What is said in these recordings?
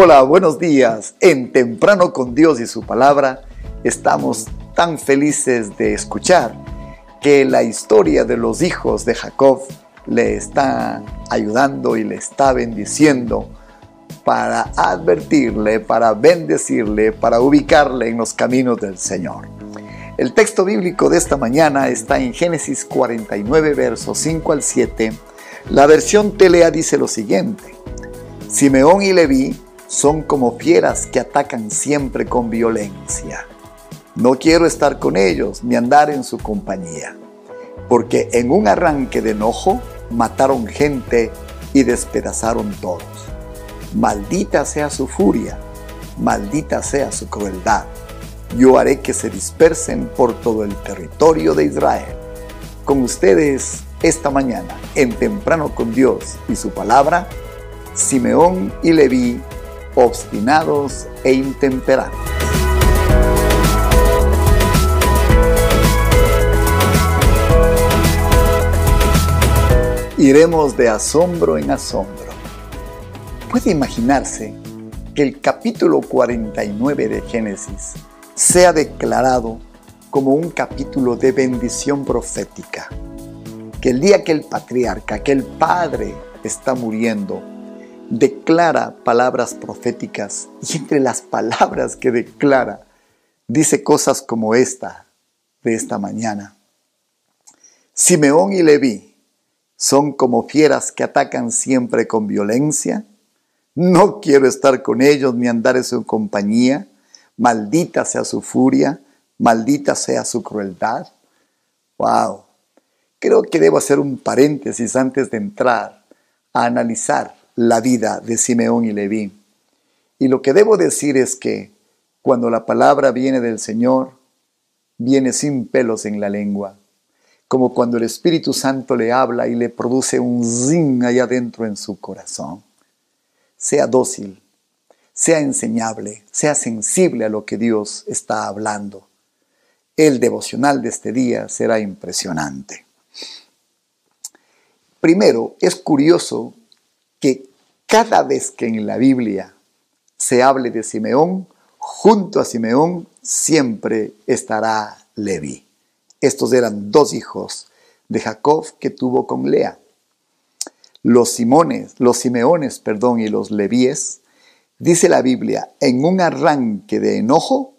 Hola, buenos días. En Temprano con Dios y su palabra estamos tan felices de escuchar que la historia de los hijos de Jacob le está ayudando y le está bendiciendo para advertirle, para bendecirle, para ubicarle en los caminos del Señor. El texto bíblico de esta mañana está en Génesis 49, versos 5 al 7. La versión Telea dice lo siguiente. Simeón y Leví son como fieras que atacan siempre con violencia. No quiero estar con ellos ni andar en su compañía, porque en un arranque de enojo mataron gente y despedazaron todos. Maldita sea su furia, maldita sea su crueldad. Yo haré que se dispersen por todo el territorio de Israel. Con ustedes esta mañana, en Temprano con Dios y su palabra, Simeón y Leví, obstinados e intemperantes. Iremos de asombro en asombro. Puede imaginarse que el capítulo 49 de Génesis sea declarado como un capítulo de bendición profética. Que el día que el patriarca, que el padre está muriendo, declara palabras proféticas y entre las palabras que declara dice cosas como esta de esta mañana. Simeón y Leví son como fieras que atacan siempre con violencia. No quiero estar con ellos ni andar en su compañía. Maldita sea su furia, maldita sea su crueldad. Wow. Creo que debo hacer un paréntesis antes de entrar a analizar la vida de Simeón y Leví. Y lo que debo decir es que cuando la palabra viene del Señor, viene sin pelos en la lengua, como cuando el Espíritu Santo le habla y le produce un zing allá adentro en su corazón. Sea dócil, sea enseñable, sea sensible a lo que Dios está hablando. El devocional de este día será impresionante. Primero, es curioso que cada vez que en la Biblia se hable de Simeón, junto a Simeón siempre estará Levi. Estos eran dos hijos de Jacob que tuvo con Lea. Los Simones, los Simeones, perdón, y los Levíes, dice la Biblia, en un arranque de enojo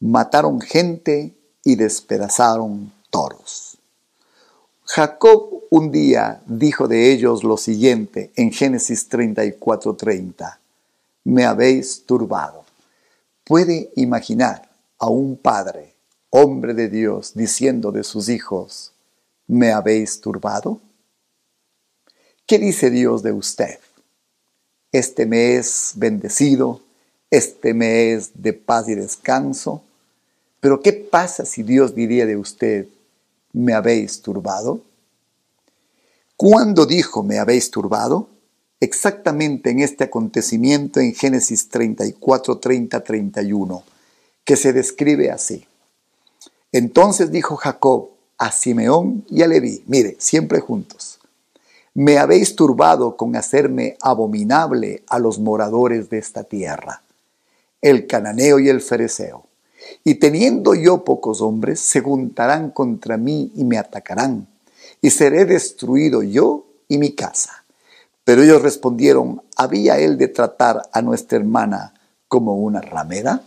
mataron gente y despedazaron toros. Jacob un día dijo de ellos lo siguiente en Génesis 34:30, me habéis turbado. ¿Puede imaginar a un padre, hombre de Dios, diciendo de sus hijos, me habéis turbado? ¿Qué dice Dios de usted? Este mes bendecido, este mes de paz y descanso. Pero ¿qué pasa si Dios diría de usted, me habéis turbado? ¿Cuándo dijo me habéis turbado? Exactamente en este acontecimiento en Génesis 34, 30, 31, que se describe así. Entonces dijo Jacob a Simeón y a Leví, mire, siempre juntos, me habéis turbado con hacerme abominable a los moradores de esta tierra, el cananeo y el fereceo y teniendo yo pocos hombres, se juntarán contra mí y me atacarán, y seré destruido yo y mi casa. Pero ellos respondieron, ¿había él de tratar a nuestra hermana como una ramera?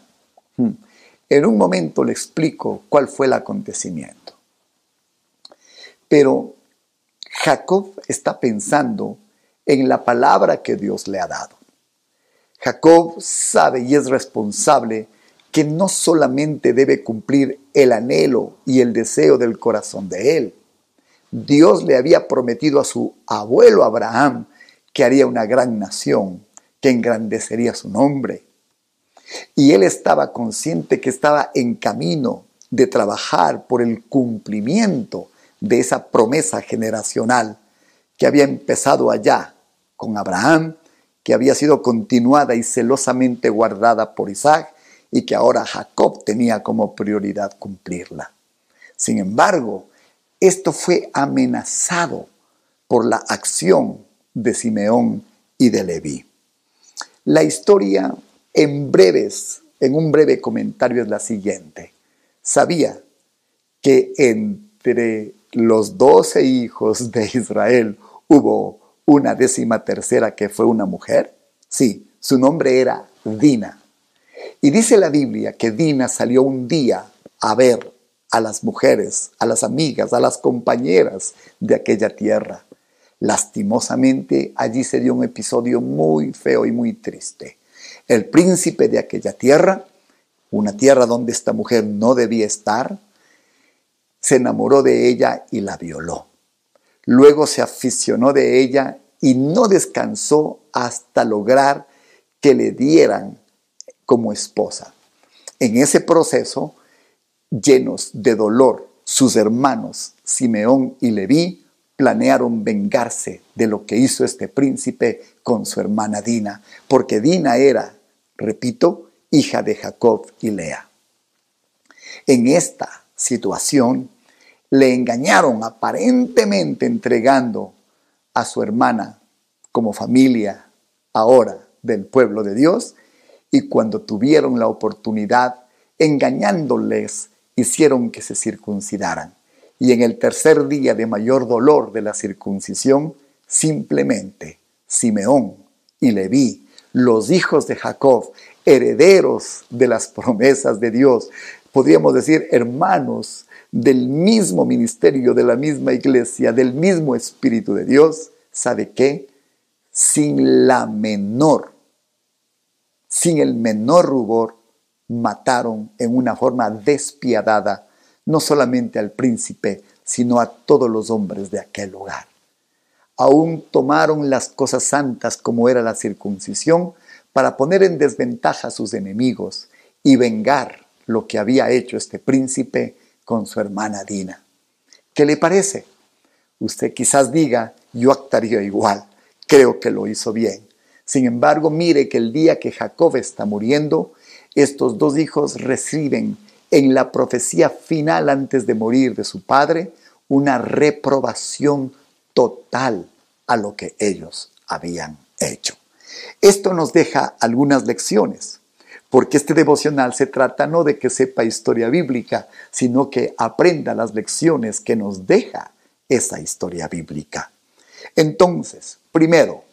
Hmm. En un momento le explico cuál fue el acontecimiento. Pero Jacob está pensando en la palabra que Dios le ha dado. Jacob sabe y es responsable que no solamente debe cumplir el anhelo y el deseo del corazón de él. Dios le había prometido a su abuelo Abraham que haría una gran nación, que engrandecería su nombre. Y él estaba consciente que estaba en camino de trabajar por el cumplimiento de esa promesa generacional que había empezado allá con Abraham, que había sido continuada y celosamente guardada por Isaac y que ahora Jacob tenía como prioridad cumplirla. Sin embargo, esto fue amenazado por la acción de Simeón y de Leví. La historia en breves, en un breve comentario es la siguiente. Sabía que entre los doce hijos de Israel hubo una décima tercera que fue una mujer. Sí, su nombre era Dina. Y dice la Biblia que Dina salió un día a ver a las mujeres, a las amigas, a las compañeras de aquella tierra. Lastimosamente, allí se dio un episodio muy feo y muy triste. El príncipe de aquella tierra, una tierra donde esta mujer no debía estar, se enamoró de ella y la violó. Luego se aficionó de ella y no descansó hasta lograr que le dieran como esposa. En ese proceso, llenos de dolor, sus hermanos Simeón y Leví planearon vengarse de lo que hizo este príncipe con su hermana Dina, porque Dina era, repito, hija de Jacob y Lea. En esta situación, le engañaron aparentemente entregando a su hermana como familia ahora del pueblo de Dios y cuando tuvieron la oportunidad, engañándoles, hicieron que se circuncidaran. Y en el tercer día de mayor dolor de la circuncisión, simplemente Simeón y Leví, los hijos de Jacob, herederos de las promesas de Dios, podríamos decir hermanos del mismo ministerio, de la misma iglesia, del mismo Espíritu de Dios, ¿sabe qué? Sin la menor sin el menor rubor, mataron en una forma despiadada no solamente al príncipe, sino a todos los hombres de aquel lugar. Aún tomaron las cosas santas como era la circuncisión para poner en desventaja a sus enemigos y vengar lo que había hecho este príncipe con su hermana Dina. ¿Qué le parece? Usted quizás diga, yo actuaría igual, creo que lo hizo bien. Sin embargo, mire que el día que Jacob está muriendo, estos dos hijos reciben en la profecía final antes de morir de su padre una reprobación total a lo que ellos habían hecho. Esto nos deja algunas lecciones, porque este devocional se trata no de que sepa historia bíblica, sino que aprenda las lecciones que nos deja esa historia bíblica. Entonces, primero,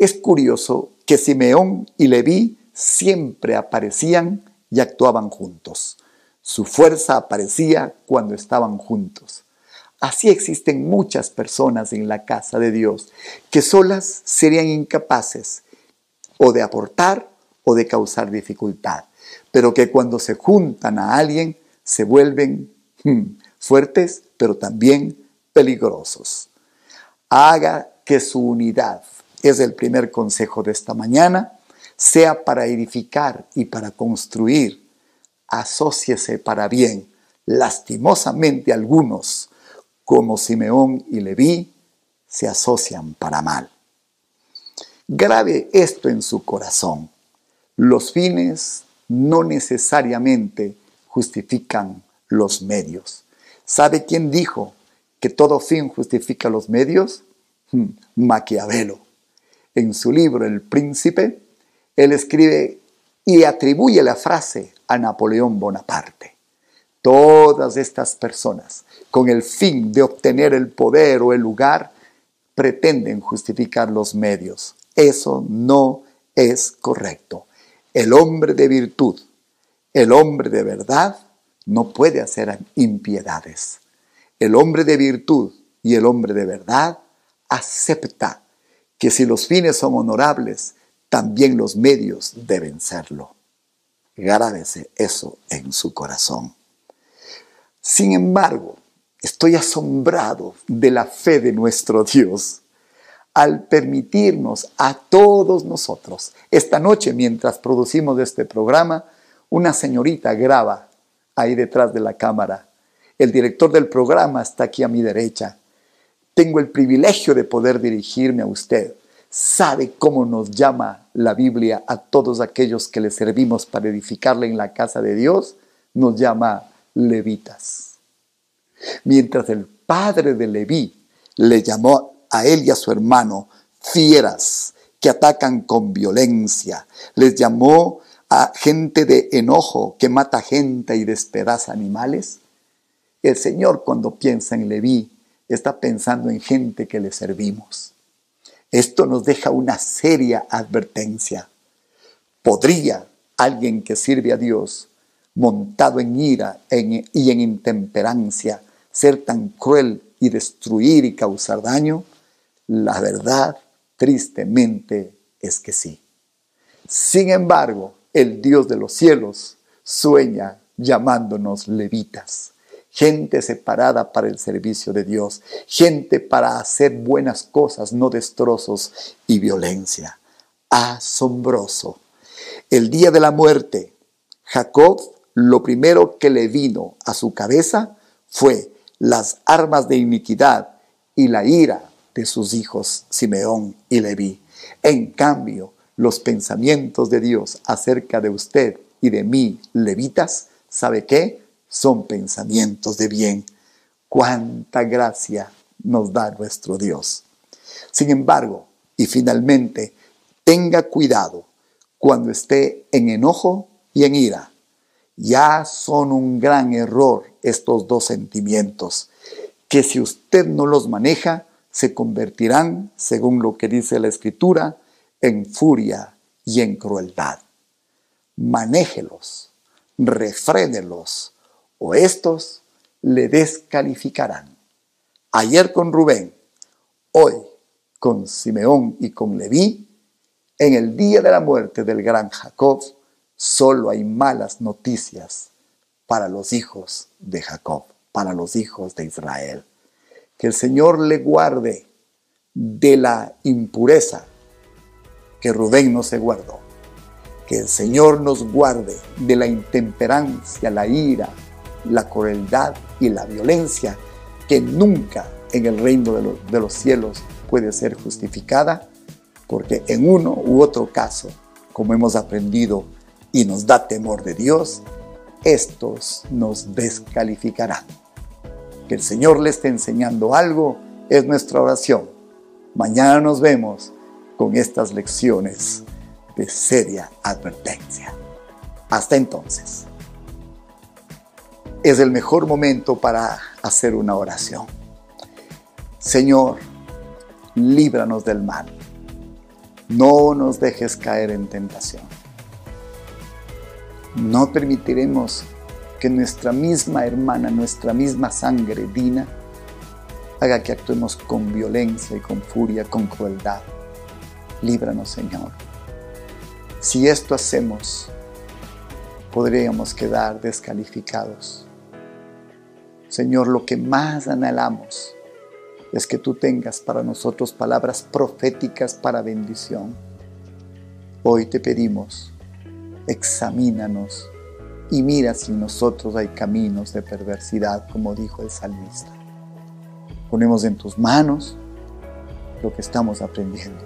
es curioso que Simeón y Leví siempre aparecían y actuaban juntos. Su fuerza aparecía cuando estaban juntos. Así existen muchas personas en la casa de Dios que solas serían incapaces o de aportar o de causar dificultad, pero que cuando se juntan a alguien se vuelven hmm, fuertes, pero también peligrosos. Haga que su unidad es el primer consejo de esta mañana, sea para edificar y para construir, asóciese para bien. Lastimosamente algunos, como Simeón y Leví, se asocian para mal. Grave esto en su corazón. Los fines no necesariamente justifican los medios. ¿Sabe quién dijo que todo fin justifica los medios? Hmm, Maquiavelo en su libro El Príncipe, él escribe y atribuye la frase a Napoleón Bonaparte. Todas estas personas, con el fin de obtener el poder o el lugar, pretenden justificar los medios. Eso no es correcto. El hombre de virtud, el hombre de verdad, no puede hacer impiedades. El hombre de virtud y el hombre de verdad acepta que si los fines son honorables, también los medios deben serlo. Grábese eso en su corazón. Sin embargo, estoy asombrado de la fe de nuestro Dios al permitirnos a todos nosotros, esta noche mientras producimos este programa, una señorita graba ahí detrás de la cámara. El director del programa está aquí a mi derecha tengo el privilegio de poder dirigirme a usted. ¿Sabe cómo nos llama la Biblia a todos aquellos que le servimos para edificarle en la casa de Dios? Nos llama levitas. Mientras el padre de Leví le llamó a él y a su hermano fieras que atacan con violencia. Les llamó a gente de enojo que mata gente y despedaza animales. El Señor cuando piensa en Leví está pensando en gente que le servimos. Esto nos deja una seria advertencia. ¿Podría alguien que sirve a Dios, montado en ira y en intemperancia, ser tan cruel y destruir y causar daño? La verdad, tristemente, es que sí. Sin embargo, el Dios de los cielos sueña llamándonos levitas, gente separada para el servicio de Dios, gente para hacer buenas cosas, no destrozos y violencia. Asombroso. El día de la muerte, Jacob lo primero que le vino a su cabeza fue las armas de iniquidad y la ira de sus hijos Simeón y Leví. En cambio, los pensamientos de Dios acerca de usted y de mí, levitas, ¿sabe qué? Son pensamientos de bien. Cuánta gracia nos da nuestro Dios. Sin embargo, y finalmente, tenga cuidado cuando esté en enojo y en ira. Ya son un gran error estos dos sentimientos, que si usted no los maneja, se convertirán, según lo que dice la Escritura, en furia y en crueldad. Manéjelos, refrénelos, o estos le descalificarán. Ayer con Rubén, hoy con Simeón y con Leví, en el día de la muerte del gran Jacob, solo hay malas noticias para los hijos de Jacob, para los hijos de Israel. Que el Señor le guarde de la impureza que Rubén no se guardó. Que el Señor nos guarde de la intemperancia, la ira, la crueldad y la violencia que nunca en el reino de, los cielos puede ser justificada, porque en uno u otro caso, como hemos aprendido y nos da temor de Dios, estos nos descalificarán. Que el Señor le esté enseñando algo es nuestra oración. Mañana nos vemos con estas lecciones de seria advertencia. Hasta entonces, es el mejor momento para hacer una oración. Señor, líbranos del mal. No nos dejes caer en tentación. No permitiremos que nuestra misma hermana, nuestra misma sangre, Dina, haga que actuemos con violencia y con furia, con crueldad líbranos Señor. Si esto hacemos, podríamos quedar descalificados. Señor, lo que más anhelamos es que tú tengas para nosotros palabras proféticas para bendición. Hoy te pedimos, examínanos y mira si en nosotros hay caminos de perversidad, como dijo el salmista. Ponemos en tus manos lo que estamos aprendiendo.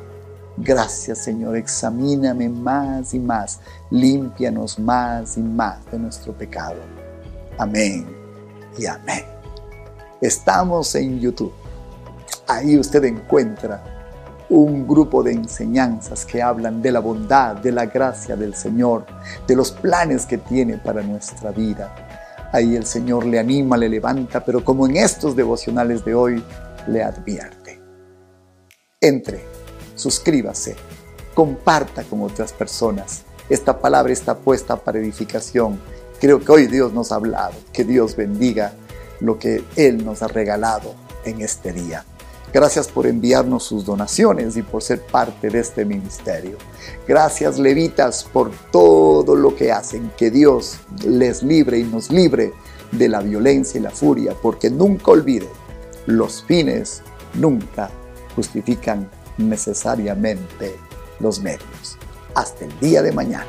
Gracias Señor, examíname más y más, límpianos más y más de nuestro pecado. Amén y amén. Estamos en YouTube. Ahí usted encuentra un grupo de enseñanzas que hablan de la bondad, de la gracia del Señor, de los planes que tiene para nuestra vida. Ahí el Señor le anima, le levanta, pero como en estos devocionales de hoy, le advierte. Entre suscríbase, comparta con otras personas. Esta palabra está puesta para edificación. Creo que hoy Dios nos ha hablado. Que Dios bendiga lo que Él nos ha regalado en este día. Gracias por enviarnos sus donaciones y por ser parte de este ministerio. Gracias levitas por todo lo que hacen. Que Dios les libre y nos libre de la violencia y la furia, porque nunca olviden, los fines nunca justifican necesariamente los medios. Hasta el día de mañana.